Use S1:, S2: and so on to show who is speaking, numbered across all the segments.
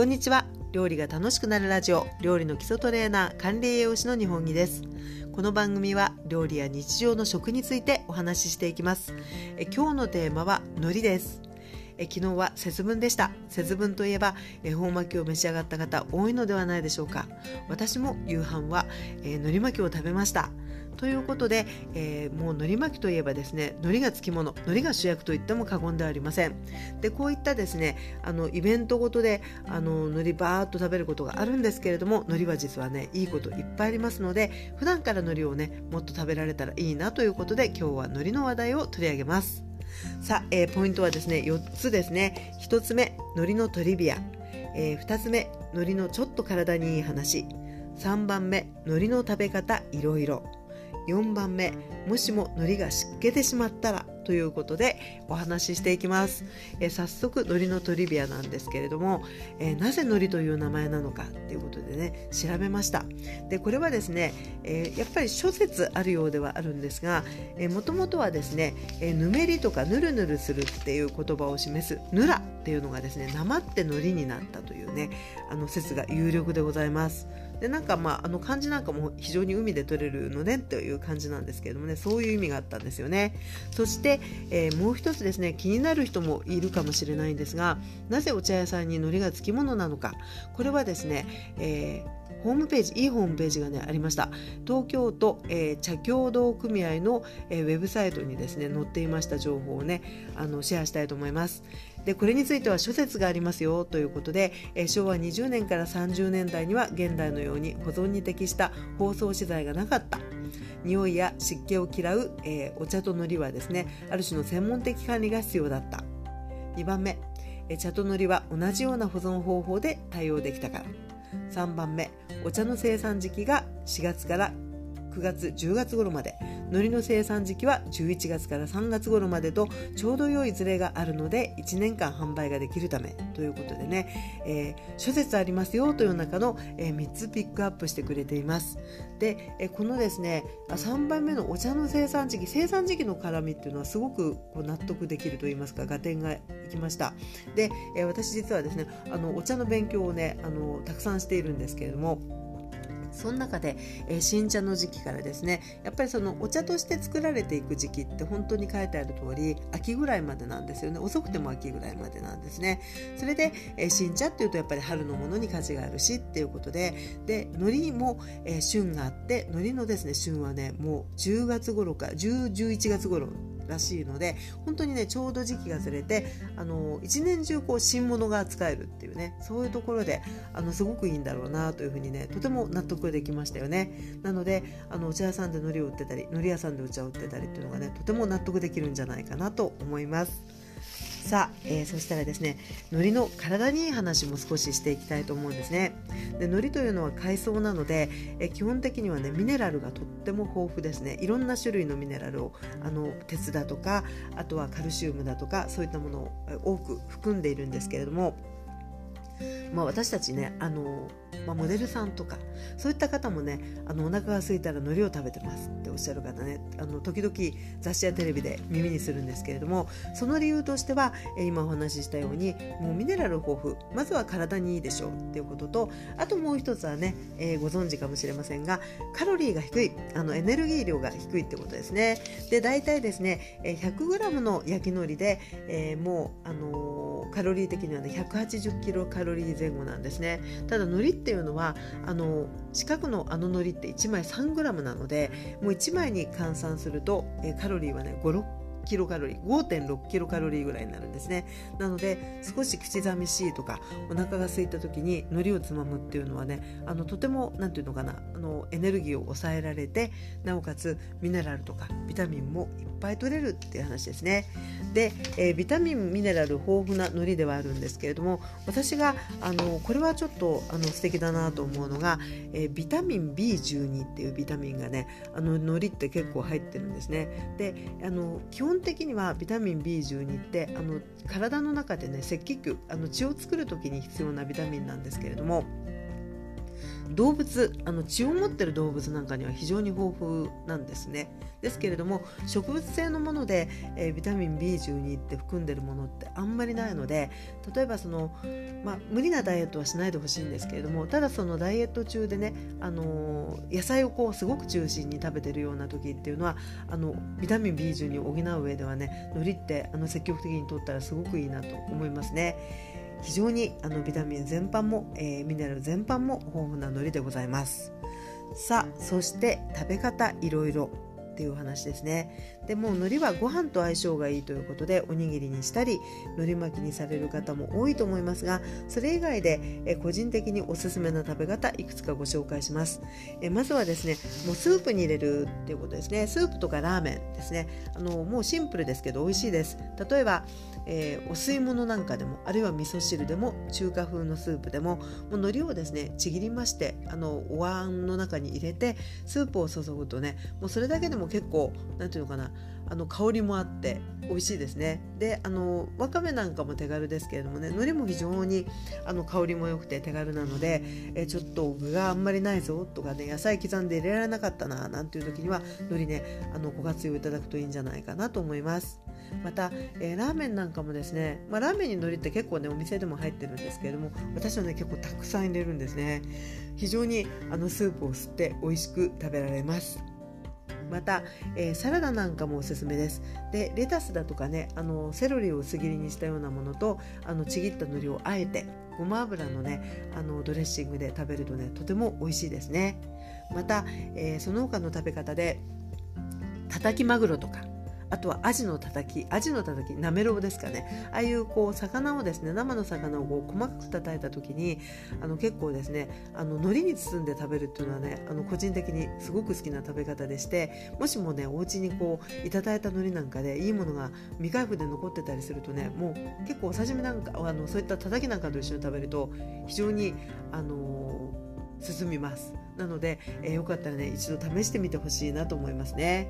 S1: こんにちは。料理が楽しくなるラジオ。料理の基礎トレーナー管理栄養士の日本木です。この番組は料理や日常の食についてお話ししていきます。え今日のテーマは海苔です。え昨日は節分でした。節分といえば恵方巻きを召し上がった方多いのではないでしょうか。私も夕飯は、え海苔巻きを食べました。ということで、えー、もう海苔巻きといえばですね海苔がつきもの海苔が主役と言っても過言ではありません。でこういったですねあのイベントごとであの海苔バーっと食べることがあるんですけれども海苔は実はねいいこといっぱいありますので普段から海苔をねもっと食べられたらいいなということで今日は海苔の話題を取り上げます。さあ、えー、ポイントはですね4つですね。1つ目海苔のトリビア、えー、2つ目海苔のちょっと体にいい話。3番目海苔の食べ方いろいろ。4番目もしも海苔が湿気てしまったらということでお話ししていきます、えー、早速海苔のトリビアなんですけれども、えー、なぜ海苔という名前なのかということでね調べました。でこれはですね、えー、やっぱり諸説あるようではあるんですがもともとはですね、えぬめりとかぬるぬるするっていう言葉を示すぬらっていうのがですねなまって海苔になったというねあの説が有力でございます。でなんかまああの漢字なんかも非常に海で取れるのねという感じなんですけれどもねそういう意味があったんですよね。そして、えー、もう一つですね気になる人もいるかもしれないんですがなぜお茶屋さんに海苔がつきものなのか。これはですね、えーホームページいいホームページがねありました。東京都、えー、茶協同組合の、えー、ウェブサイトにですね載っていました情報をねあのシェアしたいと思います。でこれについては諸説がありますよということで、え、昭和20年から30年代には現代のように保存に適した包装資材がなかった。匂いや湿気を嫌う、えー、お茶と海苔はですねある種の専門的管理が必要だった。2番目、えー、茶と海苔は同じような保存方法で対応できたから。3番目お茶の生産時期が4月から9月10月頃まで。海苔の生産時期は11月から3月頃までとちょうど良いズレがあるので1年間販売ができるため。ということでね、えー、諸説ありますよという中の、えー、3つピックアップしてくれています。で、えー、このですね3番目のお茶の生産時期生産時期の絡みっていうのはすごくこう納得できると言いますか合点がいきました。で、え私実はですねあのお茶の勉強をねあのたくさんしているんですけれどもその中で、えー、新茶の時期からですねやっぱりそのお茶として作られていく時期って本当に書いてある通り秋ぐらいまでなんですよね。遅くても秋ぐらいまでなんですね。それで、えー、新茶っていうとやっぱり春のものに価値があるしっていうことでで海苔も、えー、旬があって海苔のですね旬はねもう10月頃か1011月頃らしいので本当にねちょうど時期がずれてあの一年中こう新物が使えるっていうねそういうところであのすごくいいんだろうなというふうにねとても納得できましたよねなのであのお茶屋さんで海苔を売ってたり海苔屋さんでお茶を売ってたりっていうのがねとても納得できるんじゃないかなと思います。さあ、えー、そしたらですね海苔の体にいい話も少ししていきたいと思うんですね。で海苔というのは海藻なので、えー、基本的にはねミネラルがとっても豊富ですね。いろんな種類のミネラルをあの鉄だとかあとはカルシウムだとかそういったものを多く含んでいるんですけれどもまあ、私たちねあの、まあ、モデルさんとかそういった方もねあのお腹が空いたら海苔を食べてますっておっしゃる方ねあの時々雑誌やテレビで耳にするんですけれどもその理由としては、え今お話ししたようにもうミネラル豊富まずは体にいいでしょうっていうこととあともう一つはね、えー、ご存知かもしれませんがカロリーが低いあのエネルギー量が低いってことですね。で大体ですね 100g の焼き海苔で、えー、もうあのーカロリー的にはね180キロカロリー前後なんですね。ただ海苔っていうのはあの四角のあの海苔って1枚 3g なのでもう1枚に換算すると、カロリーはね56キロカロリー5.6キロカロリーぐらいになるんですね。なので少し口寂しいとかお腹が空いた時に海苔をつまむっていうのはねあのとても何て言うのかなあのエネルギーを抑えられてなおかつミネラルとかビタミンもいっぱい取れるっていう話ですね。で、えー、ビタミンミネラル豊富な海苔ではあるんですけれども私があのこれはちょっとあの素敵だなと思うのが、えー、ビタミン B12 っていうビタミンがねあの海苔って結構入ってるんですね。であの基本本的にはビタミン B12 ってあの体の中でね赤血球あの血を作る時に必要なビタミンなんですけれども動物あの血を持ってる動物なんかには非常に豊富なんですねですけれども植物性のもので、えー、ビタミン B12 って含んでるものってあんまりないので例えばその、まあ、無理なダイエットはしないでほしいんですけれどもただそのダイエット中でね、あのー、野菜をこうすごく中心に食べてるような時っていうのはあのビタミン B12 を補う上ではね海苔ってあの積極的にとったらすごくいいなと思いますね。非常にあのビタミン全般も、えー、ミネラル全般も豊富な海苔でございます。さあそして食べ方いろいろ。っていう話ですね。でも海苔はご飯と相性がいいということでおにぎりにしたり海苔巻きにされる方も多いと思いますがそれ以外でえ個人的におすすめの食べ方いくつかご紹介します。えまずはですねもうスープに入れるっていうことですね。スープとかラーメンですね。あのもうシンプルですけど美味しいです。例えばえー、お吸い物なんかでもあるいは味噌汁でも中華風のスープでももう海苔をですねちぎりましてあのお椀の中に入れてスープを注ぐとねもうそれだけでも結構何て言うのかなあの香りもあって美味しいですね。であのわかめなんかも手軽ですけれどもね海苔も非常にあの香りも良くて手軽なのでえちょっと具があんまりないぞとかね野菜刻んで入れられなかったななんていう時には海苔ねあのご活用いただくといいんじゃないかなと思います。また、えー、ラーメンなんかもですね、まあ、ラーメンに海苔って結構ねお店でも入ってるんですけれども私はね結構たくさん入れるんですね。非常にあのスープを吸って美味しく食べられます。また、えー、サラダなんかもおすすめです。でレタスだとかねあのセロリを薄切りにしたようなものとあのちぎった海苔をあえてごま油のねあのドレッシングで食べるとねとても美味しいですね。また、えー、その他の食べ方でたたきマグロとかあとはアジのたたきアジのたたきなめろうですかね。ああいうこう魚をですね生の魚をこう細かく叩いた時にあの結構ですねあの海苔に包んで食べるっていうのはねあの個人的にすごく好きな食べ方でしてもしもねお家にこういただいた海苔なんかでいいものが未開封で残ってたりするとねもう結構お刺身なんかあのそういったたたきなんかと一緒に食べると非常にあのー進みます。なので、えー、よかったらね一度試してみてほしいなと思いますね。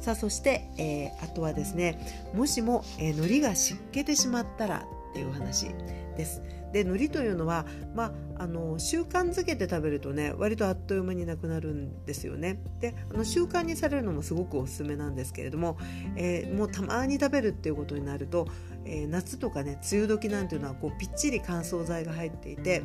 S1: さあそして、えー、あとはですねもしも、えー、海苔が湿気てしまったらっていう話です。で海苔というのは、まあ、あの習慣づけて食べるとね割とあっという間になくなるんですよね。であの習慣にされるのもすごくおすすめなんですけれども、えー、もうたまに食べるっていうことになると、えー、夏とかね梅雨時なんていうのはこうぴっちり乾燥剤が入っていて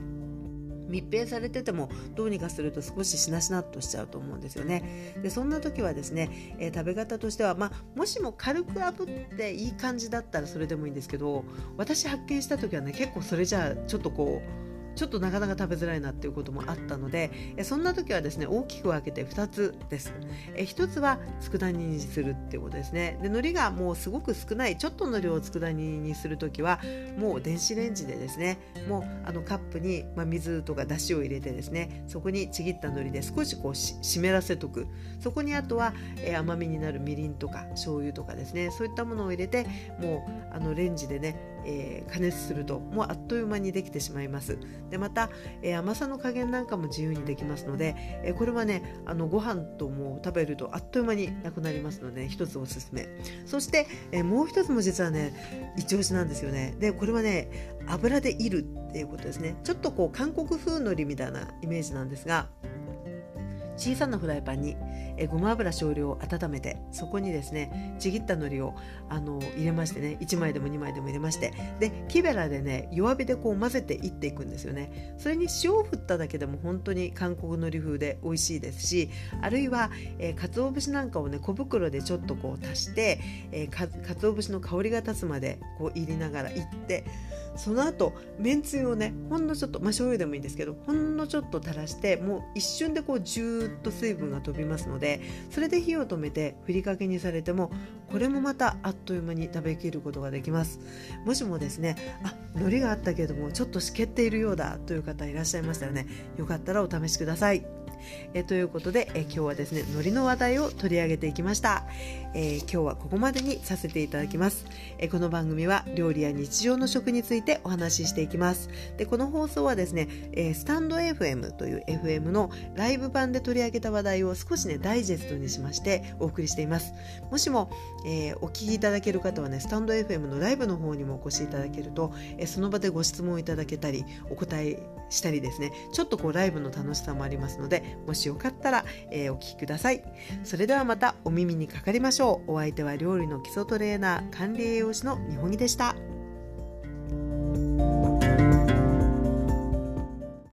S1: 密閉されててもどうにかすると少ししなしなっとしちゃうと思うんですよね。でそんな時はですね、えー、食べ方としては、まあ、もしも軽く炙っていい感じだったらそれでもいいんですけど私発見した時はね結構それじゃあちょっとこうちょっとなかなか食べづらいなっていうこともあったのでそんな時はですね大きく分けて2つです。1つは佃煮にするっていうことですね。で海苔がもうすごく少ないちょっとの量を佃煮にする時はもう電子レンジでですねもうあのカップに、まあ、水とかだしを入れてですねそこにちぎった海苔で少しこう湿らせとく。そこにあとは、え、甘みになるみりんとか醤油とかですねそういったものを入れてもうあのレンジでねえー、加熱するともうあっという間にできてしまいます。でまた、えー、甘さの加減なんかも自由にできますので、えー、これはねあのご飯とも食べるとあっという間になくなりますので一つおすすめ。そして、えもう一つも実はね一押しなんですよね。でこれはね油でいるっていうことですね。ちょっとこう韓国風海苔みたいなイメージなんですが小さなフライパンにえごま油少量温めてそこにですねちぎった海苔をあの入れましてね1枚でも2枚でも入れましてで木べらでね弱火でこう混ぜていっていくんですよね。それに塩を振っただけでも本当に韓国海苔風で美味しいですしあるいは、えー、鰹節なんかをね小袋でちょっとこう足して、えー、か鰹節の香りが立つまでこう入りながらいってその後めんつゆをねほんのちょっとまあ醤油でもいいんですけどほんのちょっと垂らしてもう一瞬でこうジューッと水分が飛びますのでそれで火を止めてふりかけにされてもこれもまたあっという間に食べきることができます。もしもですねあ海苔があったけれどもちょっと湿気っているようだという方いらっしゃいましたらねよかったらお試しください。えということで、え今日はですね海苔の話題を取り上げていきました、えー、今日はここまでにさせていただきます、えこの番組は料理や日常の食についてお話ししていきます。でこの放送はですね、えスタンド FM という FM のライブ版で取り上げた話題を少しねダイジェストにしましてお送りしています。もしも、えー、お聞きいただける方はねスタンド FM のライブの方にもお越しいただけると、え、その場でご質問いただけたりお答えしたりですねちょっとこうライブの楽しさもありますのでもしよかったら、えー、お聞きくださいそれではまたお耳にかかりましょうお相手は料理の基礎トレーナー管理栄養士の日本木でした。